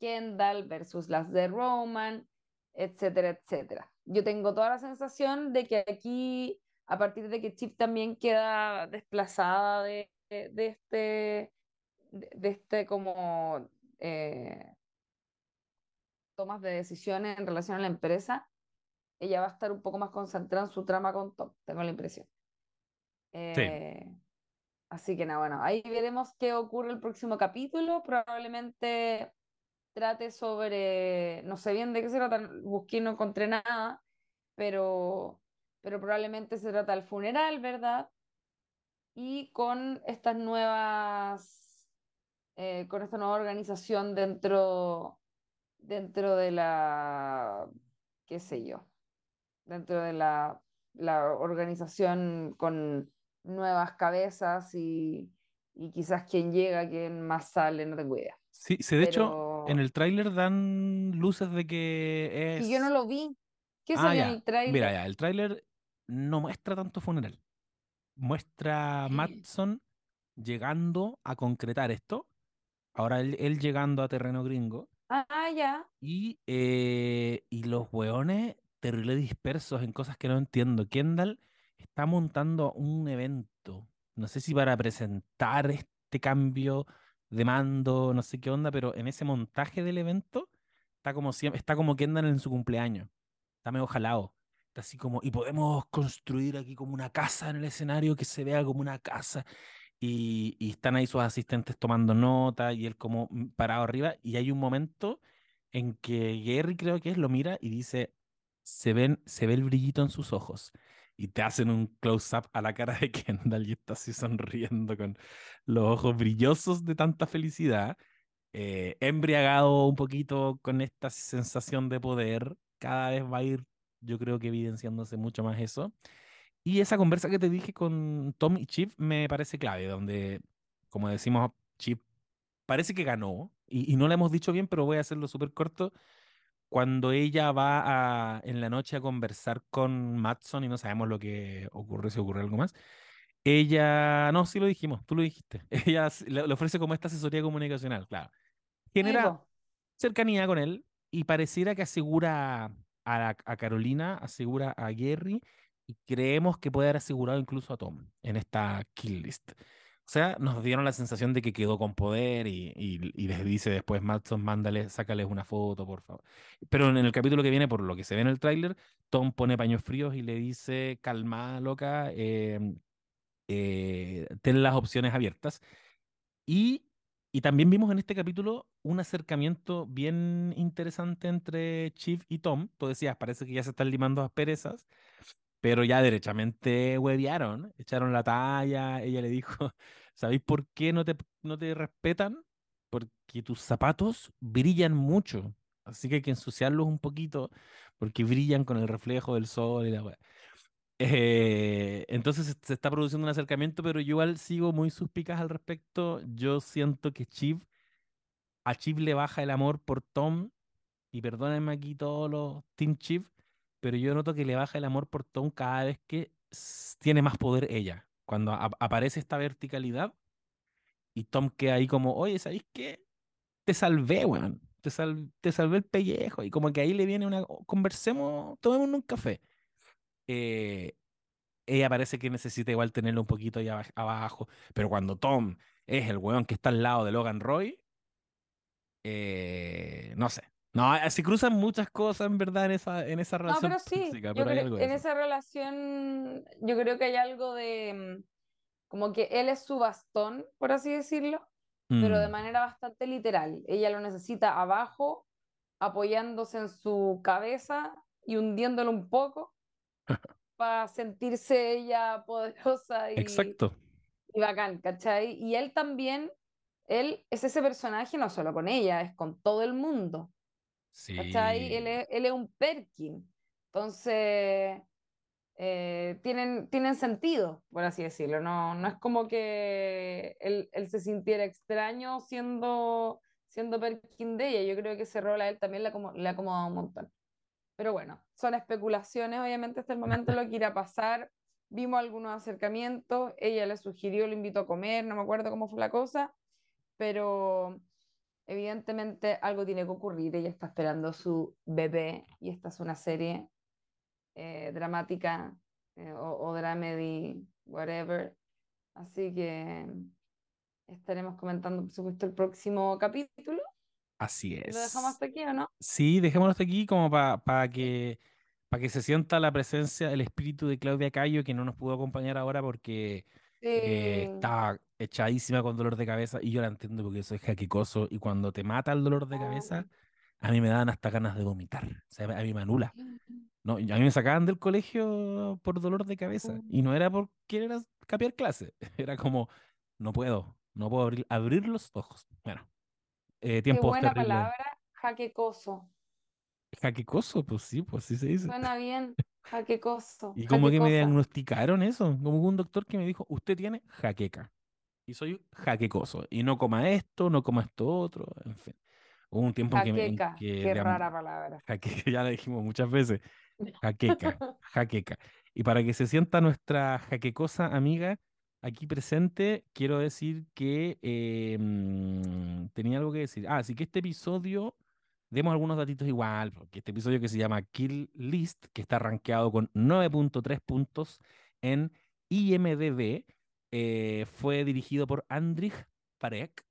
Kendall versus las de Roman, etcétera, etcétera. Yo tengo toda la sensación de que aquí, a partir de que Chip también queda desplazada de, de, este, de, este como eh, tomas de decisiones en relación a la empresa, ella va a estar un poco más concentrada en su trama con Tom, tengo la impresión. Eh, así que nada, bueno, ahí veremos qué ocurre el próximo capítulo. Probablemente trate sobre, no sé bien de qué se trata, busqué no encontré nada, pero, pero probablemente se trata del funeral, ¿verdad? Y con estas nuevas, eh, con esta nueva organización dentro, dentro de la, qué sé yo, dentro de la, la organización con nuevas cabezas y, y quizás quien llega, quien más sale, no tengo idea. Sí, sí de hecho, en el tráiler dan luces de que es... Y yo no lo vi. ¿Qué ah, en el tráiler? Mira, ya, el tráiler no muestra tanto funeral. Muestra a Matson llegando a concretar esto. Ahora él, llegando a terreno gringo. Ah, ya. Y, eh, y los hueones terrible dispersos en cosas que no entiendo. Kendall está montando un evento. No sé si para presentar este cambio de mando, no sé qué onda, pero en ese montaje del evento está como siempre, está como Kendall en su cumpleaños. Está medio jalado. Está así como, y podemos construir aquí como una casa en el escenario que se vea como una casa. Y, y están ahí sus asistentes tomando nota y él como mm, parado arriba. Y hay un momento en que Gary creo que es, lo mira y dice, se, ven, se ve el brillito en sus ojos y te hacen un close-up a la cara de Kendall y está así sonriendo con los ojos brillosos de tanta felicidad, eh, embriagado un poquito con esta sensación de poder, cada vez va a ir, yo creo que evidenciándose mucho más eso. Y esa conversa que te dije con Tom y Chip me parece clave, donde, como decimos, Chip parece que ganó, y, y no le hemos dicho bien, pero voy a hacerlo súper corto cuando ella va a, en la noche a conversar con Matson y no sabemos lo que ocurre, si ocurre algo más, ella, no, sí lo dijimos, tú lo dijiste, ella le, ofrece como esta asesoría comunicacional, claro. Genera cercanía con él y pareciera que asegura a, a Carolina, asegura a Gary y creemos que puede haber asegurado incluso a Tom en esta kill list. Sea, nos dieron la sensación de que quedó con poder y, y, les dice después, Matson, mándale, sácales una foto, por favor. Pero en el capítulo que viene, por lo que se ve en el tráiler, Tom pone paños fríos y le dice, calma, loca, em, eh, ten las opciones abiertas. Y, y también vimos en este capítulo un acercamiento bien interesante entre Chief y Tom. Tú decías, parece que ya se están limando las perezas pero ya derechamente huevearon, echaron la talla, ella le dijo, ¿sabéis por qué no te, no te respetan? Porque tus zapatos brillan mucho, así que hay que ensuciarlos un poquito, porque brillan con el reflejo del sol y la eh, entonces se está produciendo un acercamiento, pero yo igual sigo muy suspicaz al respecto. Yo siento que Chip, a Chip le baja el amor por Tom, y perdónenme aquí todos los Team Chip, pero yo noto que le baja el amor por Tom cada vez que tiene más poder ella. Cuando aparece esta verticalidad y Tom queda ahí como, oye, ¿sabéis qué? Te salvé, weón. Te, te salvé el pellejo. Y como que ahí le viene una, conversemos, tomemos un café. Eh, ella parece que necesita igual tenerlo un poquito ahí abajo. Pero cuando Tom es el weón que está al lado de Logan Roy, eh, no sé, no, se cruzan muchas cosas en verdad en esa, en esa relación. No, pero sí, en esa relación yo creo que hay algo de mm, como que él es su bastón, por así decirlo, pero de mm. manera bastante literal. Ella lo necesita abajo, apoyándose en su cabeza y hundiéndolo un poco para sentirse ella poderosa y, Exacto. y bacán, ¿cachai? Y él también, él es ese personaje no solo con ella, es con todo el mundo. Sí. Él es, él es un Perkin. Entonces, eh, tienen, tienen sentido, por así decirlo. No, no es como que él, él, se sintiera extraño siendo, siendo Perkin de ella. Yo creo que ese rol a él también le, le ha acomodado un montón. Pero bueno, son especulaciones, obviamente hasta el momento lo que irá a pasar. vimos algunos acercamientos, ella le sugirió, le invitó a comer, no me acuerdo cómo fue la cosa, pero evidentemente algo tiene que ocurrir, ella está esperando su bebé y esta es una serie eh, dramática eh, o, o dramedy, whatever, así que estaremos comentando por supuesto el próximo capítulo. Así es. ¿Lo dejamos hasta aquí o no? Sí, dejémoslo hasta aquí como para que, para que se sienta la presencia, el espíritu de Claudia Cayo, que no nos pudo acompañar ahora porque eh, Sí. estaba echadísima con dolor de cabeza y yo la entiendo porque soy jaquicoso y cuando te mata el dolor de cabeza, a mí me dan hasta ganas de vomitar. O sea, a mí me anula. No, a mí me sacaban del colegio por dolor de cabeza y no era por querer capiar clase, era como, no puedo, no puedo abrir, abrir los ojos. Bueno, eh, Qué buena palabra, jaquecoso. Jaquicoso, pues sí, pues sí se dice. Suena bien, jaquecoso, Y como que me diagnosticaron eso, como un doctor que me dijo, usted tiene jaqueca. Y soy jaquecoso. Y no coma esto, no coma esto otro, en fin. Hubo un tiempo en que, me- Jaqueca, que qué rara palabra. jaqueca, ya la dijimos muchas veces, jaqueca, jaqueca. Y para que se sienta nuestra jaquecosa amiga aquí presente, quiero decir que eh, mm, tenía algo que decir. Ah, así que este episodio, demos algunos datitos igual, porque este episodio que se llama Kill List, que está rankeado con 9.3 puntos en IMDb, eh, fue dirigido por Andrij Parek.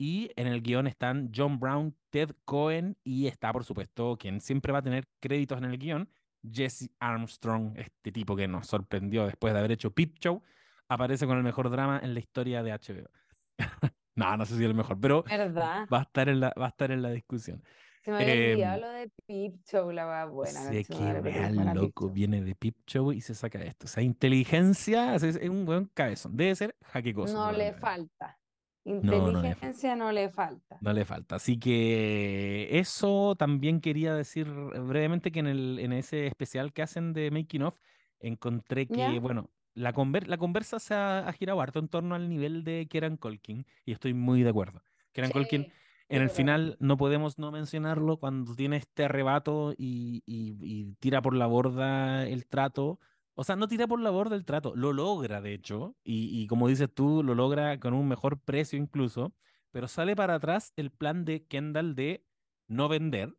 Y en el guion están John Brown, Ted Cohen y está, por supuesto, quien siempre va a tener créditos en el guion, Jesse Armstrong, este tipo que nos sorprendió después de haber hecho Peep Show, aparece con el mejor drama en la historia de HBO. no, no sé si es el mejor, pero ¿Verdad? va a estar en la, va a estar en la discusión. Se me había olvidado lo de Peep Show, la wea buena. sé que real loco viene de Peep Show y se saca esto. O sea, inteligencia, es, un buen cabezón. Debe ser jaquecoso. No le falta. No, no le falta. Inteligencia no le falta. No le falta. Así que eso también quería decir brevemente que en, el, en ese especial que hacen de Making of encontré que, bueno, la, conver- la conversa se ha, ha girado harto en torno al nivel de Kieran Culkin y estoy muy de acuerdo. Kieran Sí, en el final no podemos no mencionarlo cuando tiene este arrebato y, y- y tira por la borda el trato. O sea, no tira por la borda el trato, lo logra de hecho, y, y como dices tú, lo logra con un mejor precio incluso, pero sale para atrás el plan de Kendall de no vender.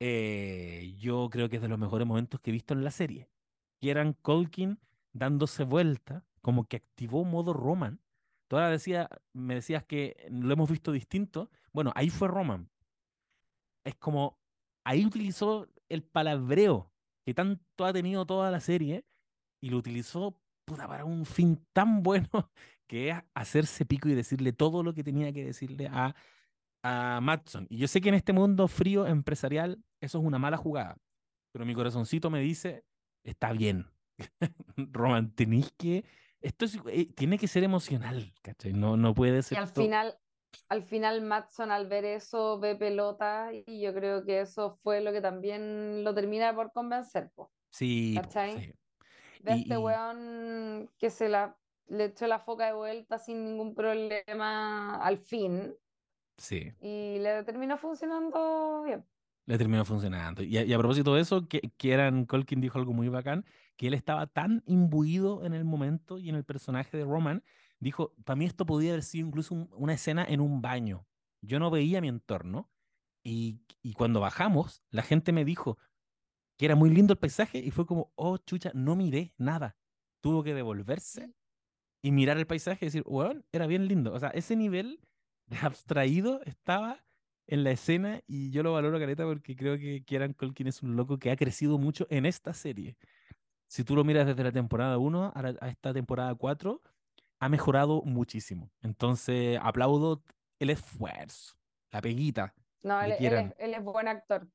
Eh, yo creo que es de los mejores momentos que he visto en la serie. Kieran Culkin dándose vuelta, como que activó modo Roman. Tú ahora decía, me decías que lo hemos visto distinto. Bueno, ahí fue Roman. Es como, ahí utilizó el palabreo que tanto ha tenido toda la serie y lo utilizó puta, para un fin tan bueno que es hacerse pico y decirle todo lo que tenía que decirle a, a Matson. Y yo sé que en este mundo frío empresarial eso es una mala jugada, pero mi corazoncito me dice, está bien. Roman, tenéis que... Esto es- eh, tiene que ser emocional, ¿cachai? No, no puede Y ser al todo- final, al final Matson al ver eso ve pelota y yo creo que eso fue lo que también lo termina por convencer, po. Sí, ¿cachai? sí. Ve a este y- weón que se la le echó la foca de vuelta sin ningún problema al fin sí. y le terminó funcionando bien. Le terminó funcionando. Y a, y a propósito de eso, que, Kieran Culkin dijo algo muy bacán, que él estaba tan imbuido en el momento y en el personaje de Roman, dijo, para mí esto podía haber sido incluso un- una escena en un baño. Yo no veía mi entorno y, y cuando bajamos, la gente me dijo que era muy lindo el paisaje y fue como, oh, chucha, no miré nada. Tuvo que devolverse y mirar el paisaje y decir, weón, era bien lindo. O sea, ese nivel de abstraído estaba en la escena y yo lo valoro, Careta, porque creo que Kieran Culkin es un loco que ha crecido mucho en esta serie. Si tú lo miras desde la temporada 1 a, la- a esta temporada 4, ha mejorado muchísimo. Entonces, aplaudo el esfuerzo, la peguita. No, él, es, él es buen actor.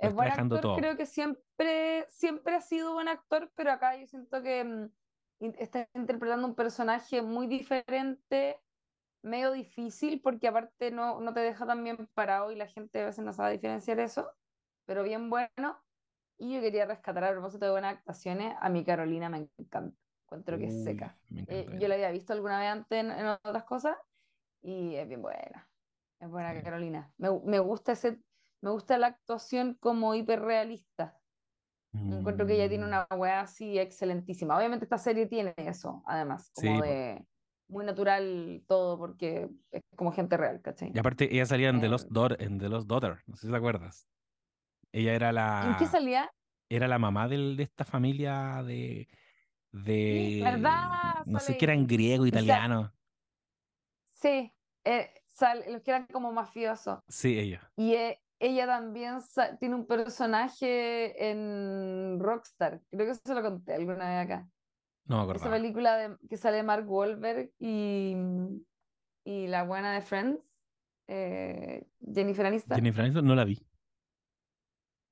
Lo Es buen actor, todo. creo que siempre, siempre ha sido buen actor, pero acá yo siento que mm, in- está interpretando un personaje muy diferente, medio difícil, porque aparte no, no te deja tan bien parado y la gente a veces no sabe diferenciar eso, pero bien bueno. Y yo quería rescatar a propósito de buenas actuaciones, a mi Carolina me encanta, encuentro que es Uy, seca. Eh, yo la había visto alguna vez antes en, en otras cosas y es bien buena. Es buena Sí. Carolina. Me, me gusta ese, me gusta la actuación como hiperrealista. Encuentro que ella tiene Mm, una weá así excelentísima. Obviamente esta serie tiene eso, además, como Sí, de muy natural todo, porque es como gente real, ¿cachai? Y aparte, ella salía en The Lost Em, Daughter, en The Lost Daughter, no sé si te acuerdas. Ella era ¿en qué la, salía? era la mamá del- de esta familia de, de, ¿Verdad? no sé qué eran griego, italiano. sí, eh, los que eran como mafiosos. Sí, ella. Y eh, ella también tiene un personaje en Rockstar. Creo que se lo conté alguna vez acá. No me Esa película de, que sale Mark Wahlberg y, y la buena de Friends, eh, Jennifer Aniston. Jennifer Aniston no la vi,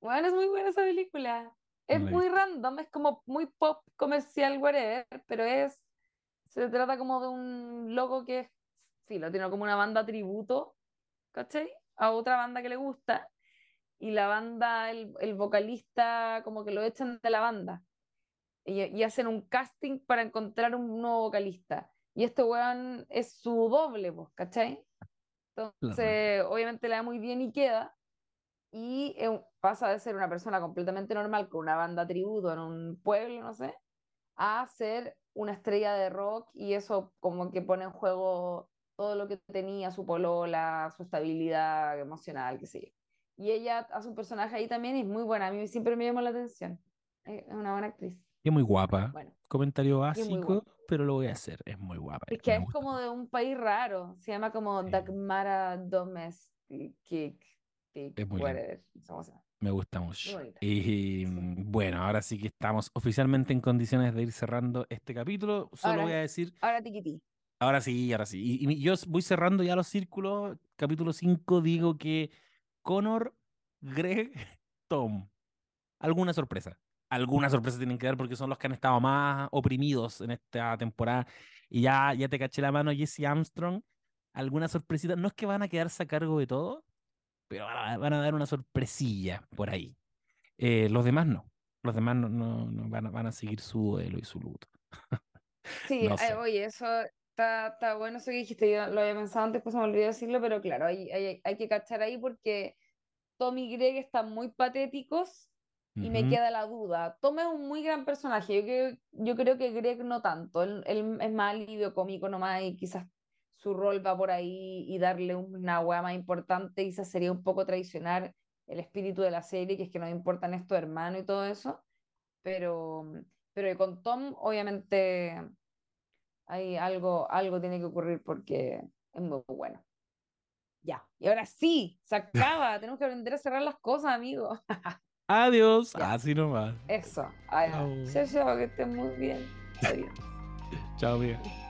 Bueno, es muy buena esa película. Es muy random, es como muy pop comercial, whatever, pero es. Se trata como de un loco que es. Filo, tiene como una banda tributo, ¿cachai? A otra banda que le gusta. Y la banda, el, el vocalista, como que lo echan de la banda. Y, y hacen un casting para encontrar un nuevo vocalista. Y este weón es su doble, pues, ¿cachai? Entonces, obviamente le da muy bien y queda y eh, pasa de ser una persona completamente normal con una banda tributo en un pueblo, no sé, a ser una estrella de rock y eso como que pone en juego todo lo que tenía, su polola, su estabilidad emocional, qué sé yo. Y ella hace un personaje ahí también y es muy buena, a mí siempre me llamó la atención. Es una buena actriz. Es muy guapa. Bueno, Comentario básico, pero lo voy a hacer. Es muy guapa. Es que es gusta como de un país raro, se llama como Sí, Dagmara Domestic, es muy. Me gusta mucho. Y Sí. mm, bueno, ahora sí que estamos oficialmente en condiciones de ir cerrando este capítulo. Solo voy a decir, ahora tiquití. ahora sí, ahora sí. Y, y yo voy cerrando ya los círculos. Capítulo 5 digo que Connor, Greg, Tom. Alguna sorpresa. Alguna sorpresa tienen que dar porque son los que han estado más oprimidos en esta temporada. Y ya, ya te caché la mano, Jesse Armstrong. Alguna sorpresita. No es que van a quedarse a cargo de todo, pero van a, dar una sorpresilla por ahí. Eh, los demás no. Los demás no, no- no van, a, van a seguir su duelo y su luto. Sí, No eh, sé. oye, eso está, está bueno eso que dijiste, yo lo había pensado antes, pues se me olvidó decirlo, pero claro, hay, hay, hay que cachar ahí porque Tom y Greg están muy patéticos y me queda la duda. Tom es un muy gran personaje, yo creo, yo creo que Greg no tanto, él, él es más alivio cómico nomás y quizás su rol va por ahí y darle una hueá más importante quizás sería un poco traicionar el espíritu de la serie, que es que nos importan estos hermanos y todo eso, pero, pero con Tom obviamente hay algo, algo tiene que ocurrir porque es muy bueno. Ya, y ahora sí, se acaba, tenemos que aprender a cerrar las cosas, amigos. Adiós. Ya. Así nomás. Eso. Chao. chao, chao, que estén muy bien. Adiós. Chao, amiga.